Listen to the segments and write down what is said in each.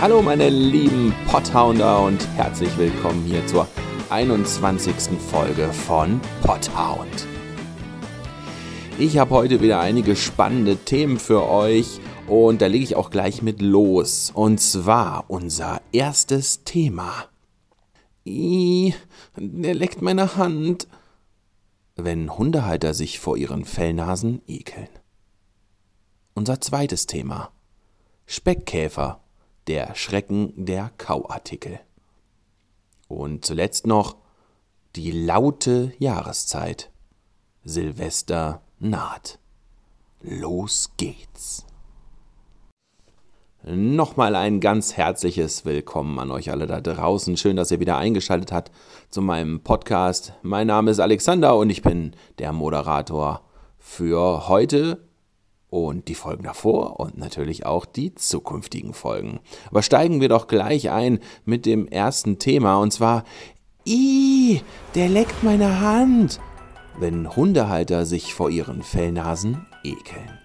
Hallo meine lieben Potthounder und herzlich willkommen hier zur 21. Folge von Potthound. Ich habe heute wieder einige spannende Themen für euch und da lege ich auch gleich mit los. Und zwar unser erstes Thema. Ih, der leckt meine Hand. Wenn Hundehalter sich vor ihren Fellnasen ekeln. Unser zweites Thema. Speckkäfer der Schrecken der Kauartikel. Und zuletzt noch die laute Jahreszeit. Silvester naht. Los geht's. Nochmal ein ganz herzliches Willkommen an euch alle da draußen. Schön, dass ihr wieder eingeschaltet habt zu meinem Podcast. Mein Name ist Alexander und ich bin der Moderator für heute und die Folgen davor und natürlich auch die zukünftigen Folgen. Aber steigen wir doch gleich ein mit dem ersten Thema und zwar, Ih, der leckt meine Hand, wenn Hundehalter sich vor ihren Fellnasen ekeln.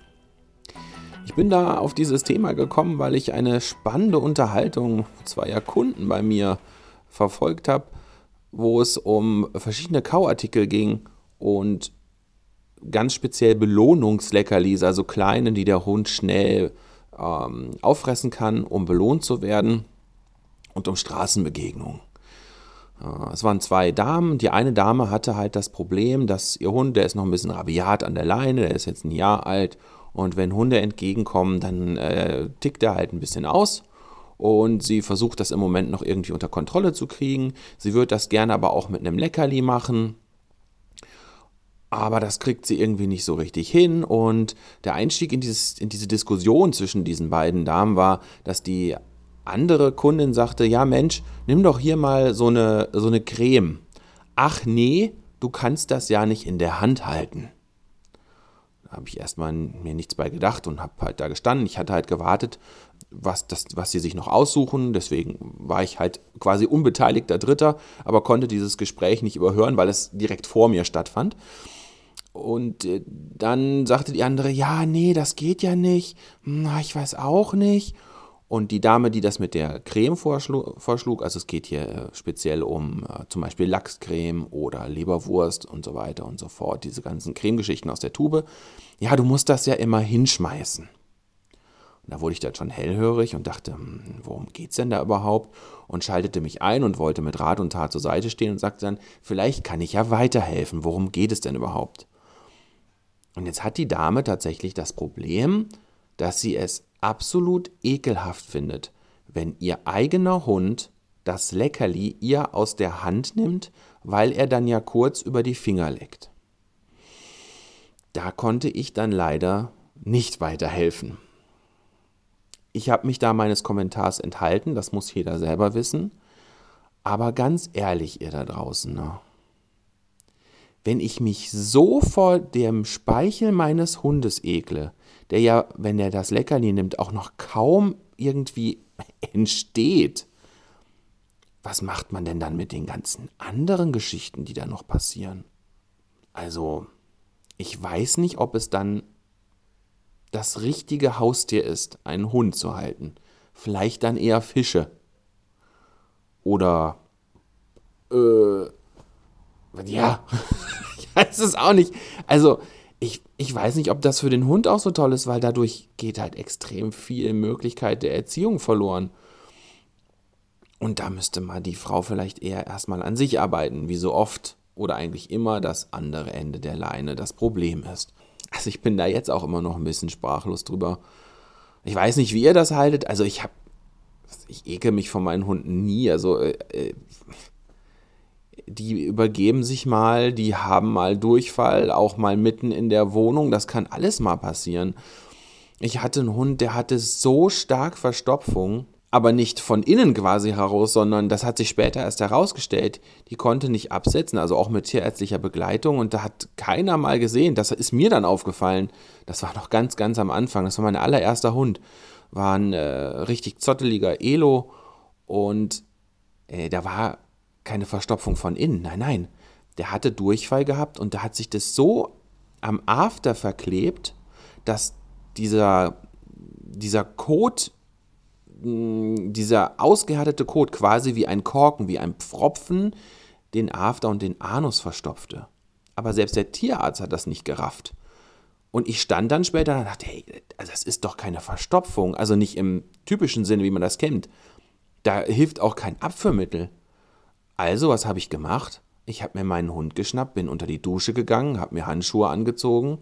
Ich bin da auf dieses Thema gekommen, weil ich eine spannende Unterhaltung zweier Kunden bei mir verfolgt habe, wo es um verschiedene Kauartikel ging und ganz speziell Belohnungsleckerlis, also kleine, die der Hund schnell ähm, auffressen kann, um belohnt zu werden und um Straßenbegegnungen. Äh, es waren zwei Damen. Die eine Dame hatte halt das Problem, dass ihr Hund, der ist noch ein bisschen rabiat an der Leine, der ist jetzt ein Jahr alt und wenn Hunde entgegenkommen, dann äh, tickt er halt ein bisschen aus und sie versucht das im Moment noch irgendwie unter Kontrolle zu kriegen. Sie würde das gerne aber auch mit einem Leckerli machen aber das kriegt sie irgendwie nicht so richtig hin. Und der Einstieg in, dieses, in diese Diskussion zwischen diesen beiden Damen war, dass die andere Kundin sagte, ja Mensch, nimm doch hier mal so eine, so eine Creme. Ach nee, du kannst das ja nicht in der Hand halten. Da habe ich erstmal mir nichts bei gedacht und habe halt da gestanden. Ich hatte halt gewartet, was, das, was sie sich noch aussuchen. Deswegen war ich halt quasi unbeteiligter Dritter, aber konnte dieses Gespräch nicht überhören, weil es direkt vor mir stattfand. Und äh, dann sagte die andere, ja, nee, das geht ja nicht. Na, ich weiß auch nicht. Und die Dame, die das mit der Creme vorschlug, vorschlug also es geht hier äh, speziell um äh, zum Beispiel Lachscreme oder Leberwurst und so weiter und so fort, diese ganzen Cremegeschichten aus der Tube. Ja, du musst das ja immer hinschmeißen. Und da wurde ich dann schon hellhörig und dachte, hm, worum geht's denn da überhaupt? Und schaltete mich ein und wollte mit Rat und Tat zur Seite stehen und sagte dann, vielleicht kann ich ja weiterhelfen. Worum geht es denn überhaupt? Und jetzt hat die Dame tatsächlich das Problem, dass sie es absolut ekelhaft findet, wenn ihr eigener Hund das Leckerli ihr aus der Hand nimmt, weil er dann ja kurz über die Finger leckt. Da konnte ich dann leider nicht weiterhelfen. Ich habe mich da meines Kommentars enthalten, das muss jeder selber wissen. Aber ganz ehrlich, ihr da draußen, ne? Wenn ich mich so vor dem Speichel meines Hundes ekle, der ja, wenn er das Leckerli nimmt, auch noch kaum irgendwie entsteht, was macht man denn dann mit den ganzen anderen Geschichten, die da noch passieren? Also, ich weiß nicht, ob es dann das richtige Haustier ist, einen Hund zu halten. Vielleicht dann eher Fische. Oder, äh, ja, ich weiß es auch nicht. Also, ich, ich weiß nicht, ob das für den Hund auch so toll ist, weil dadurch geht halt extrem viel Möglichkeit der Erziehung verloren. Und da müsste mal die Frau vielleicht eher erstmal an sich arbeiten, wie so oft oder eigentlich immer das andere Ende der Leine das Problem ist. Also ich bin da jetzt auch immer noch ein bisschen sprachlos drüber. Ich weiß nicht, wie ihr das haltet. Also ich habe, ich ekel mich von meinen Hunden nie. Also äh, äh die übergeben sich mal, die haben mal Durchfall, auch mal mitten in der Wohnung, das kann alles mal passieren. Ich hatte einen Hund, der hatte so stark Verstopfung, aber nicht von innen quasi heraus, sondern das hat sich später erst herausgestellt. Die konnte nicht absetzen, also auch mit tierärztlicher Begleitung und da hat keiner mal gesehen. Das ist mir dann aufgefallen. Das war noch ganz, ganz am Anfang. Das war mein allererster Hund. War ein äh, richtig zotteliger Elo und äh, da war keine Verstopfung von innen. Nein, nein. Der hatte Durchfall gehabt und da hat sich das so am After verklebt, dass dieser, dieser Kot dieser ausgehärtete Kot quasi wie ein Korken, wie ein Pfropfen den After und den Anus verstopfte. Aber selbst der Tierarzt hat das nicht gerafft. Und ich stand dann später und dachte, hey, das ist doch keine Verstopfung. Also nicht im typischen Sinne, wie man das kennt. Da hilft auch kein Abführmittel. Also, was habe ich gemacht? Ich habe mir meinen Hund geschnappt, bin unter die Dusche gegangen, habe mir Handschuhe angezogen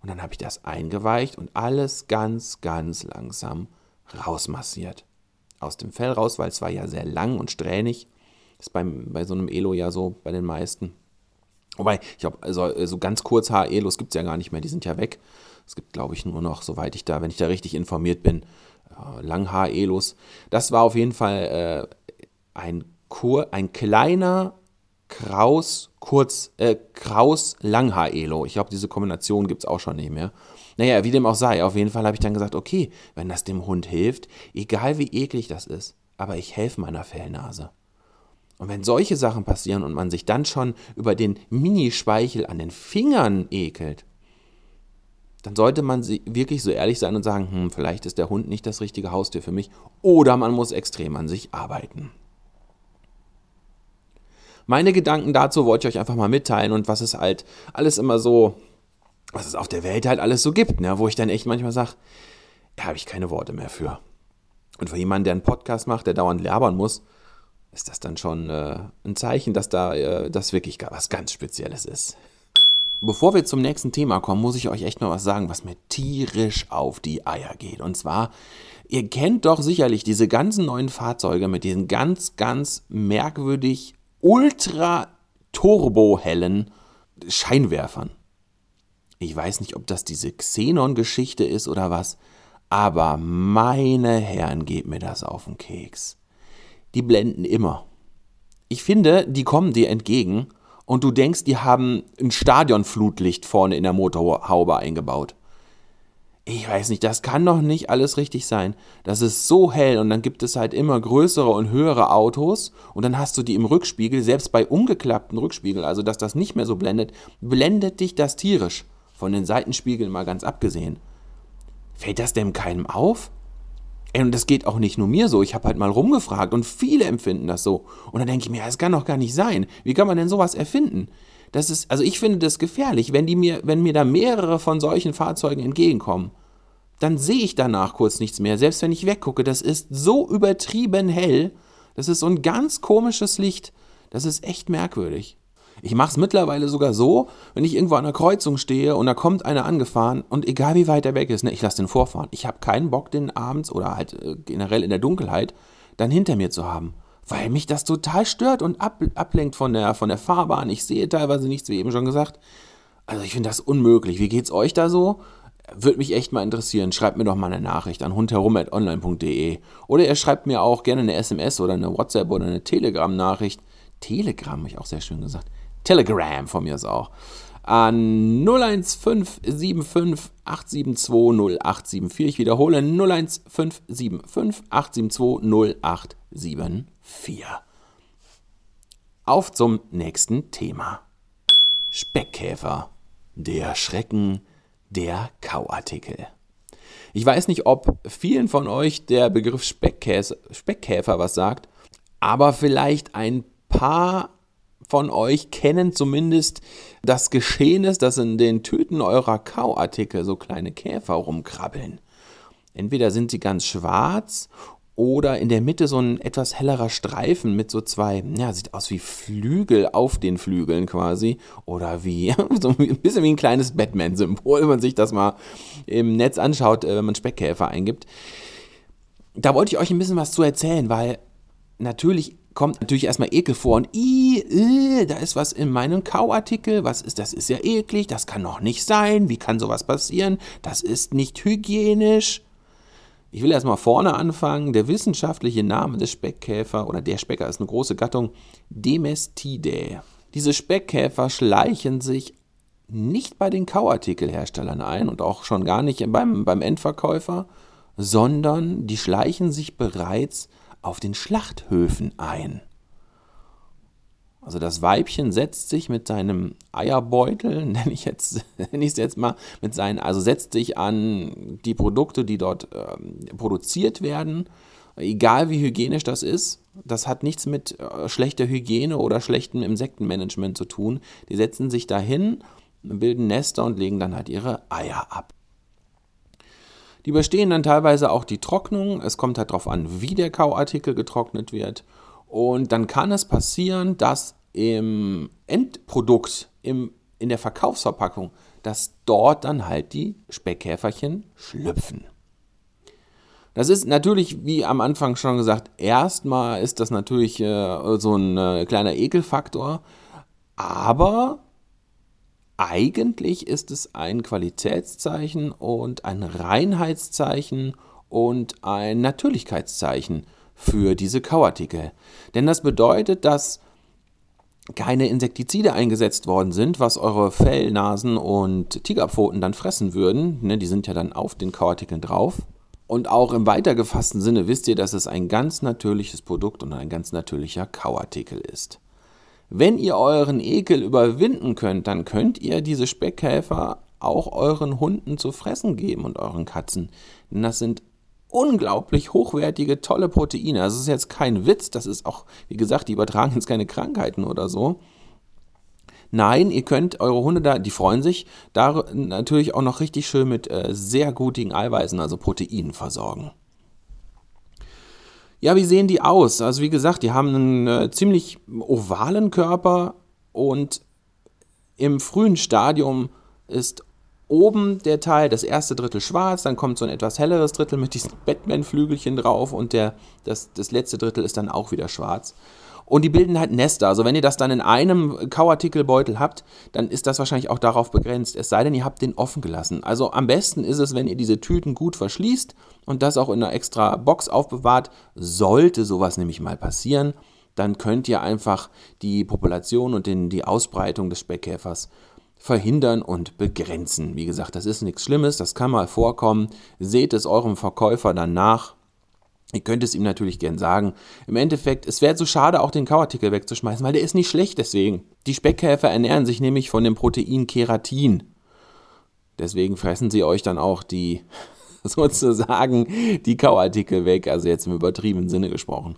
und dann habe ich das eingeweicht und alles ganz, ganz langsam rausmassiert. Aus dem Fell raus, weil es war ja sehr lang und strähnig. Ist beim, bei so einem Elo ja so bei den meisten. Wobei, ich glaube, also, so ganz kurz Haar-Elos gibt es ja gar nicht mehr, die sind ja weg. Es gibt, glaube ich, nur noch, soweit ich da, wenn ich da richtig informiert bin, äh, Langhaar-Elos. Das war auf jeden Fall äh, ein, Kur, ein kleiner Kraus, kurz, äh, Kraus Langhaar-Elo. Ich glaube, diese Kombination gibt es auch schon nicht mehr. Naja, wie dem auch sei, auf jeden Fall habe ich dann gesagt, okay, wenn das dem Hund hilft, egal wie eklig das ist, aber ich helfe meiner Fellnase. Und wenn solche Sachen passieren und man sich dann schon über den Minispeichel an den Fingern ekelt, dann sollte man wirklich so ehrlich sein und sagen, hm, vielleicht ist der Hund nicht das richtige Haustier für mich oder man muss extrem an sich arbeiten. Meine Gedanken dazu wollte ich euch einfach mal mitteilen und was es halt alles immer so, was es auf der Welt halt alles so gibt, ne? wo ich dann echt manchmal sage, da habe ich keine Worte mehr für. Und für jemanden, der einen Podcast macht, der dauernd labern muss, ist das dann schon äh, ein Zeichen, dass da äh, das wirklich was ganz Spezielles ist. Bevor wir zum nächsten Thema kommen, muss ich euch echt mal was sagen, was mir tierisch auf die Eier geht. Und zwar, ihr kennt doch sicherlich diese ganzen neuen Fahrzeuge mit diesen ganz, ganz merkwürdig ultra turbo-hellen Scheinwerfern. Ich weiß nicht, ob das diese Xenon-Geschichte ist oder was, aber meine Herren, geht mir das auf den Keks die blenden immer. Ich finde, die kommen dir entgegen und du denkst, die haben ein Stadionflutlicht vorne in der Motorhaube eingebaut. Ich weiß nicht, das kann doch nicht alles richtig sein. Das ist so hell und dann gibt es halt immer größere und höhere Autos und dann hast du die im Rückspiegel, selbst bei umgeklappten Rückspiegel, also dass das nicht mehr so blendet, blendet dich das tierisch. Von den Seitenspiegeln mal ganz abgesehen. Fällt das dem keinem auf? Und das geht auch nicht nur mir so. Ich habe halt mal rumgefragt und viele empfinden das so. Und dann denke ich mir, das kann doch gar nicht sein. Wie kann man denn sowas erfinden? Das ist, also ich finde das gefährlich, wenn die mir, wenn mir da mehrere von solchen Fahrzeugen entgegenkommen, dann sehe ich danach kurz nichts mehr. Selbst wenn ich weggucke, das ist so übertrieben hell. Das ist so ein ganz komisches Licht. Das ist echt merkwürdig. Ich mache es mittlerweile sogar so, wenn ich irgendwo an einer Kreuzung stehe und da kommt einer angefahren und egal wie weit er weg ist, ne, ich lasse den vorfahren. Ich habe keinen Bock, den abends oder halt äh, generell in der Dunkelheit dann hinter mir zu haben. Weil mich das total stört und ab, ablenkt von der, von der Fahrbahn. Ich sehe teilweise nichts, wie eben schon gesagt. Also ich finde das unmöglich. Wie geht's euch da so? Würde mich echt mal interessieren. Schreibt mir doch mal eine Nachricht an hundherum.online.de. Oder ihr schreibt mir auch gerne eine SMS oder eine WhatsApp oder eine Telegram-Nachricht. Telegram, habe ich auch sehr schön gesagt. Telegram von mir ist auch. An 01575 872 0874. Ich wiederhole 01575 872 0874. Auf zum nächsten Thema. Speckkäfer. Der Schrecken der Kauartikel. Ich weiß nicht, ob vielen von euch der Begriff Speckkäfer was sagt, aber vielleicht ein paar von euch kennen zumindest das Geschehen ist, dass in den Tüten eurer Kauartikel so kleine Käfer rumkrabbeln. Entweder sind sie ganz schwarz oder in der Mitte so ein etwas hellerer Streifen mit so zwei, ja, sieht aus wie Flügel auf den Flügeln quasi. Oder wie, so ein bisschen wie ein kleines Batman-Symbol, wenn man sich das mal im Netz anschaut, äh, wenn man Speckkäfer eingibt. Da wollte ich euch ein bisschen was zu erzählen, weil natürlich kommt natürlich erstmal Ekel vor und i, äh, da ist was in meinem Kauartikel, was ist, das ist ja eklig, das kann doch nicht sein, wie kann sowas passieren, das ist nicht hygienisch. Ich will erstmal vorne anfangen. Der wissenschaftliche Name des Speckkäfer oder der Specker ist eine große Gattung Demestidae. Diese Speckkäfer schleichen sich nicht bei den Kauartikelherstellern ein und auch schon gar nicht beim, beim Endverkäufer, sondern die schleichen sich bereits auf den Schlachthöfen ein. Also das Weibchen setzt sich mit seinem Eierbeutel, nenne ich jetzt, nenne ich es jetzt mal, mit seinen, also setzt sich an die Produkte, die dort ähm, produziert werden, Egal wie hygienisch das ist, das hat nichts mit äh, schlechter Hygiene oder schlechtem Insektenmanagement zu tun. Die setzen sich dahin, bilden Nester und legen dann halt ihre Eier ab. Die überstehen dann teilweise auch die Trocknung. Es kommt halt darauf an, wie der Kauartikel getrocknet wird. Und dann kann es passieren, dass im Endprodukt, im, in der Verkaufsverpackung, dass dort dann halt die Speckkäferchen schlüpfen. Das ist natürlich, wie am Anfang schon gesagt, erstmal ist das natürlich äh, so ein äh, kleiner Ekelfaktor, aber eigentlich ist es ein Qualitätszeichen und ein Reinheitszeichen und ein Natürlichkeitszeichen für diese Kauartikel. Denn das bedeutet, dass keine Insektizide eingesetzt worden sind, was eure Fellnasen und Tigerpfoten dann fressen würden. Ne, die sind ja dann auf den Kauartikeln drauf. Und auch im weitergefassten Sinne wisst ihr, dass es ein ganz natürliches Produkt und ein ganz natürlicher Kauartikel ist. Wenn ihr euren Ekel überwinden könnt, dann könnt ihr diese Speckkäfer auch euren Hunden zu fressen geben und euren Katzen. Denn das sind unglaublich hochwertige, tolle Proteine. Das ist jetzt kein Witz, das ist auch, wie gesagt, die übertragen jetzt keine Krankheiten oder so. Nein, ihr könnt eure Hunde da, die freuen sich, da natürlich auch noch richtig schön mit äh, sehr gutigen Eiweißen, also Proteinen versorgen. Ja, wie sehen die aus? Also wie gesagt, die haben einen äh, ziemlich ovalen Körper und im frühen Stadium ist oben der Teil, das erste Drittel schwarz, dann kommt so ein etwas helleres Drittel mit diesen Batman-Flügelchen drauf und der, das, das letzte Drittel ist dann auch wieder schwarz. Und die bilden halt Nester. Also wenn ihr das dann in einem Kauartikelbeutel habt, dann ist das wahrscheinlich auch darauf begrenzt. Es sei denn, ihr habt den offen gelassen. Also am besten ist es, wenn ihr diese Tüten gut verschließt und das auch in einer extra Box aufbewahrt. Sollte sowas nämlich mal passieren, dann könnt ihr einfach die Population und den, die Ausbreitung des Speckkäfers verhindern und begrenzen. Wie gesagt, das ist nichts Schlimmes, das kann mal vorkommen. Seht es eurem Verkäufer dann nach Ihr könnt es ihm natürlich gern sagen. Im Endeffekt, es wäre so schade, auch den Kauartikel wegzuschmeißen, weil der ist nicht schlecht deswegen. Die Speckkäfer ernähren sich nämlich von dem Protein Keratin. Deswegen fressen sie euch dann auch die, sozusagen, die Kauartikel weg, also jetzt im übertriebenen Sinne gesprochen.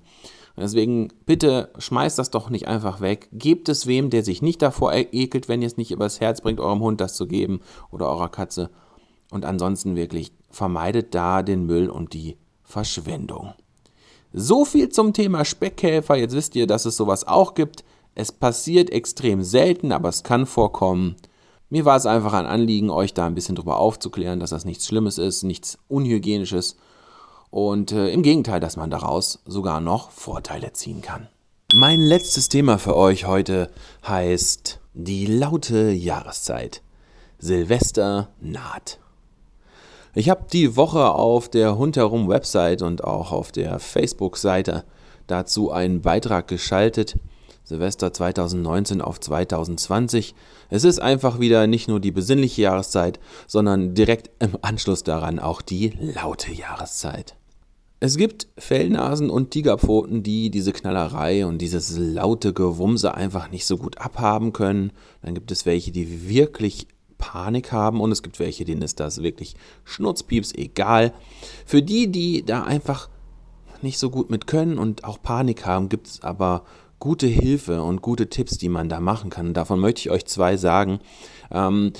Deswegen bitte schmeißt das doch nicht einfach weg. Gebt es wem, der sich nicht davor ekelt, wenn ihr es nicht übers Herz bringt, eurem Hund das zu geben oder eurer Katze. Und ansonsten wirklich vermeidet da den Müll und die Verschwendung. So viel zum Thema Speckkäfer. Jetzt wisst ihr, dass es sowas auch gibt. Es passiert extrem selten, aber es kann vorkommen. Mir war es einfach ein Anliegen, euch da ein bisschen drüber aufzuklären, dass das nichts Schlimmes ist, nichts Unhygienisches und äh, im Gegenteil, dass man daraus sogar noch Vorteile ziehen kann. Mein letztes Thema für euch heute heißt die laute Jahreszeit. Silvester naht. Ich habe die Woche auf der Hundherum Website und auch auf der Facebook-Seite dazu einen Beitrag geschaltet. Silvester 2019 auf 2020. Es ist einfach wieder nicht nur die besinnliche Jahreszeit, sondern direkt im Anschluss daran auch die laute Jahreszeit. Es gibt Fellnasen und Tigerpfoten, die diese Knallerei und dieses laute Gewumse einfach nicht so gut abhaben können. Dann gibt es welche, die wirklich Panik haben und es gibt welche, denen ist das wirklich schnurzpieps egal. Für die, die da einfach nicht so gut mit können und auch Panik haben, gibt es aber gute Hilfe und gute Tipps, die man da machen kann. Davon möchte ich euch zwei sagen. Ähm,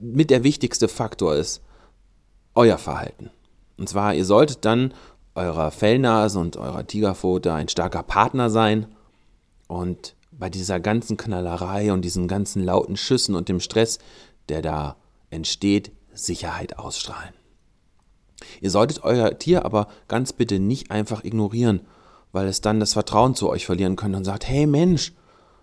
mit der wichtigste Faktor ist euer Verhalten. Und zwar, ihr solltet dann eurer Fellnase und eurer Tigerpfote ein starker Partner sein und bei dieser ganzen Knallerei und diesen ganzen lauten Schüssen und dem Stress, der da entsteht, Sicherheit ausstrahlen. Ihr solltet euer Tier aber ganz bitte nicht einfach ignorieren, weil es dann das Vertrauen zu euch verlieren könnte und sagt, hey Mensch,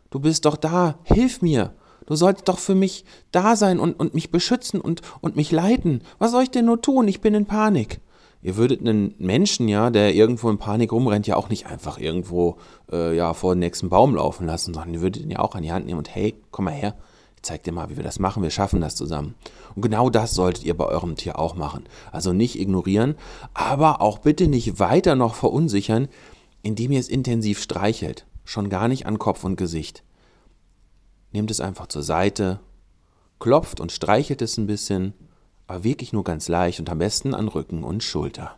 du bist doch da, hilf mir. Du solltest doch für mich da sein und, und mich beschützen und, und mich leiten. Was soll ich denn nur tun? Ich bin in Panik. Ihr würdet einen Menschen, ja, der irgendwo in Panik rumrennt, ja auch nicht einfach irgendwo äh, ja, vor den nächsten Baum laufen lassen, sondern ihr würdet ihn ja auch an die Hand nehmen und hey, komm mal her, ich zeig dir mal, wie wir das machen, wir schaffen das zusammen. Und genau das solltet ihr bei eurem Tier auch machen. Also nicht ignorieren, aber auch bitte nicht weiter noch verunsichern, indem ihr es intensiv streichelt. Schon gar nicht an Kopf und Gesicht. Nehmt es einfach zur Seite, klopft und streichelt es ein bisschen aber wirklich nur ganz leicht und am besten an Rücken und Schulter.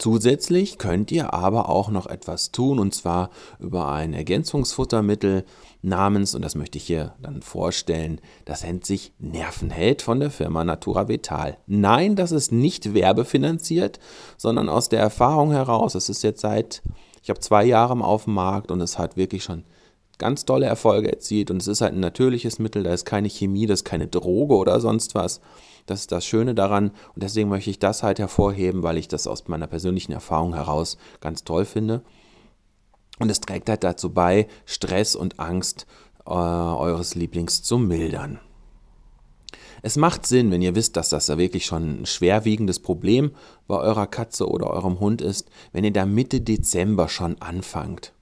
Zusätzlich könnt ihr aber auch noch etwas tun und zwar über ein Ergänzungsfuttermittel namens, und das möchte ich hier dann vorstellen, das nennt sich Nervenheld von der Firma Natura Vital. Nein, das ist nicht werbefinanziert, sondern aus der Erfahrung heraus. Es ist jetzt seit, ich habe zwei Jahre auf dem Markt und es hat wirklich schon ganz tolle Erfolge erzielt und es ist halt ein natürliches Mittel, da ist keine Chemie, das ist keine Droge oder sonst was. Das ist das Schöne daran und deswegen möchte ich das halt hervorheben, weil ich das aus meiner persönlichen Erfahrung heraus ganz toll finde. Und es trägt halt dazu bei, Stress und Angst äh, eures Lieblings zu mildern. Es macht Sinn, wenn ihr wisst, dass das da wirklich schon ein schwerwiegendes Problem bei eurer Katze oder eurem Hund ist, wenn ihr da Mitte Dezember schon anfangt.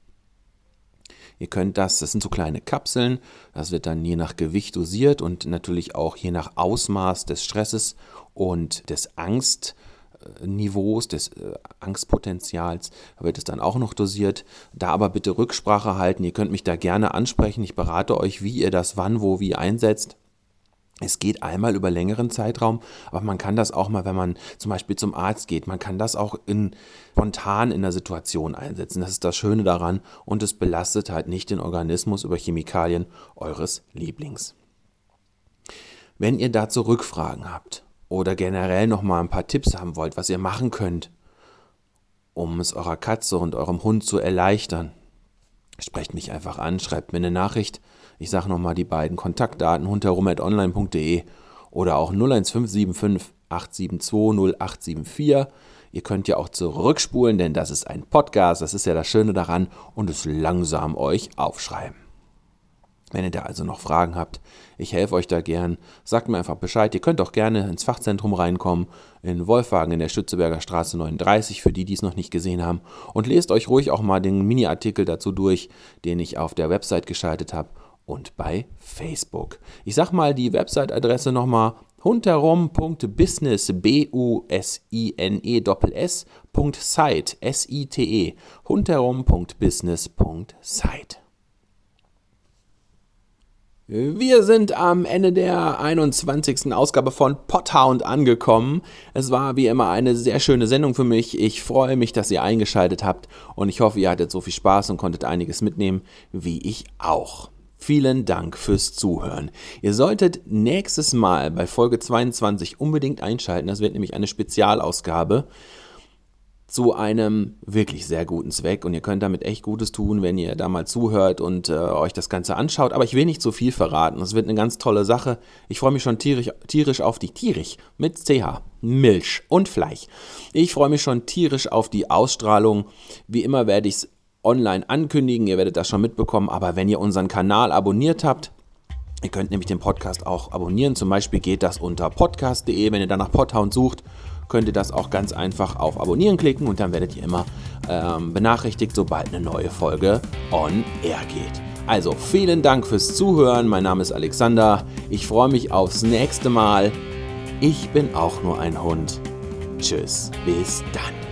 Ihr könnt das, das sind so kleine Kapseln, das wird dann je nach Gewicht dosiert und natürlich auch je nach Ausmaß des Stresses und des Angstniveaus, des äh, Angstpotenzials wird es dann auch noch dosiert. Da aber bitte Rücksprache halten. Ihr könnt mich da gerne ansprechen. Ich berate euch, wie ihr das wann, wo, wie einsetzt. Es geht einmal über längeren Zeitraum, aber man kann das auch mal, wenn man zum Beispiel zum Arzt geht, man kann das auch in, spontan in der Situation einsetzen. Das ist das Schöne daran und es belastet halt nicht den Organismus über Chemikalien eures Lieblings. Wenn ihr dazu Rückfragen habt oder generell nochmal ein paar Tipps haben wollt, was ihr machen könnt, um es eurer Katze und eurem Hund zu erleichtern, sprecht mich einfach an, schreibt mir eine Nachricht ich sage nochmal die beiden Kontaktdaten hunterum.online.de oder auch 01575 872 0874. Ihr könnt ja auch zurückspulen, denn das ist ein Podcast, das ist ja das Schöne daran und es langsam euch aufschreiben. Wenn ihr da also noch Fragen habt, ich helfe euch da gern. Sagt mir einfach Bescheid. Ihr könnt auch gerne ins Fachzentrum reinkommen, in Wolfhagen in der Stützeberger Straße 39, für die, die es noch nicht gesehen haben. Und lest euch ruhig auch mal den Mini-Artikel dazu durch, den ich auf der Website geschaltet habe und bei Facebook. Ich sag mal die Website-Adresse nochmal hunterum.business, B-U-S-I-N-E S .site, S-I-T-E, hunterum.business.site. Wir sind am Ende der 21. Ausgabe von Pothound angekommen. Es war wie immer eine sehr schöne Sendung für mich. Ich freue mich, dass ihr eingeschaltet habt und ich hoffe, ihr hattet so viel Spaß und konntet einiges mitnehmen, wie ich auch. Vielen Dank fürs Zuhören. Ihr solltet nächstes Mal bei Folge 22 unbedingt einschalten. Das wird nämlich eine Spezialausgabe zu einem wirklich sehr guten Zweck und ihr könnt damit echt Gutes tun, wenn ihr da mal zuhört und äh, euch das Ganze anschaut. Aber ich will nicht zu viel verraten. Es wird eine ganz tolle Sache. Ich freue mich schon tierisch, tierisch auf die tierisch mit CH, Milch und Fleisch. Ich freue mich schon tierisch auf die Ausstrahlung. Wie immer werde ich es online ankündigen, ihr werdet das schon mitbekommen, aber wenn ihr unseren Kanal abonniert habt, Ihr könnt nämlich den Podcast auch abonnieren. Zum Beispiel geht das unter podcast.de. Wenn ihr dann nach Podhound sucht, könnt ihr das auch ganz einfach auf Abonnieren klicken und dann werdet ihr immer ähm, benachrichtigt, sobald eine neue Folge on air geht. Also vielen Dank fürs Zuhören. Mein Name ist Alexander. Ich freue mich aufs nächste Mal. Ich bin auch nur ein Hund. Tschüss, bis dann.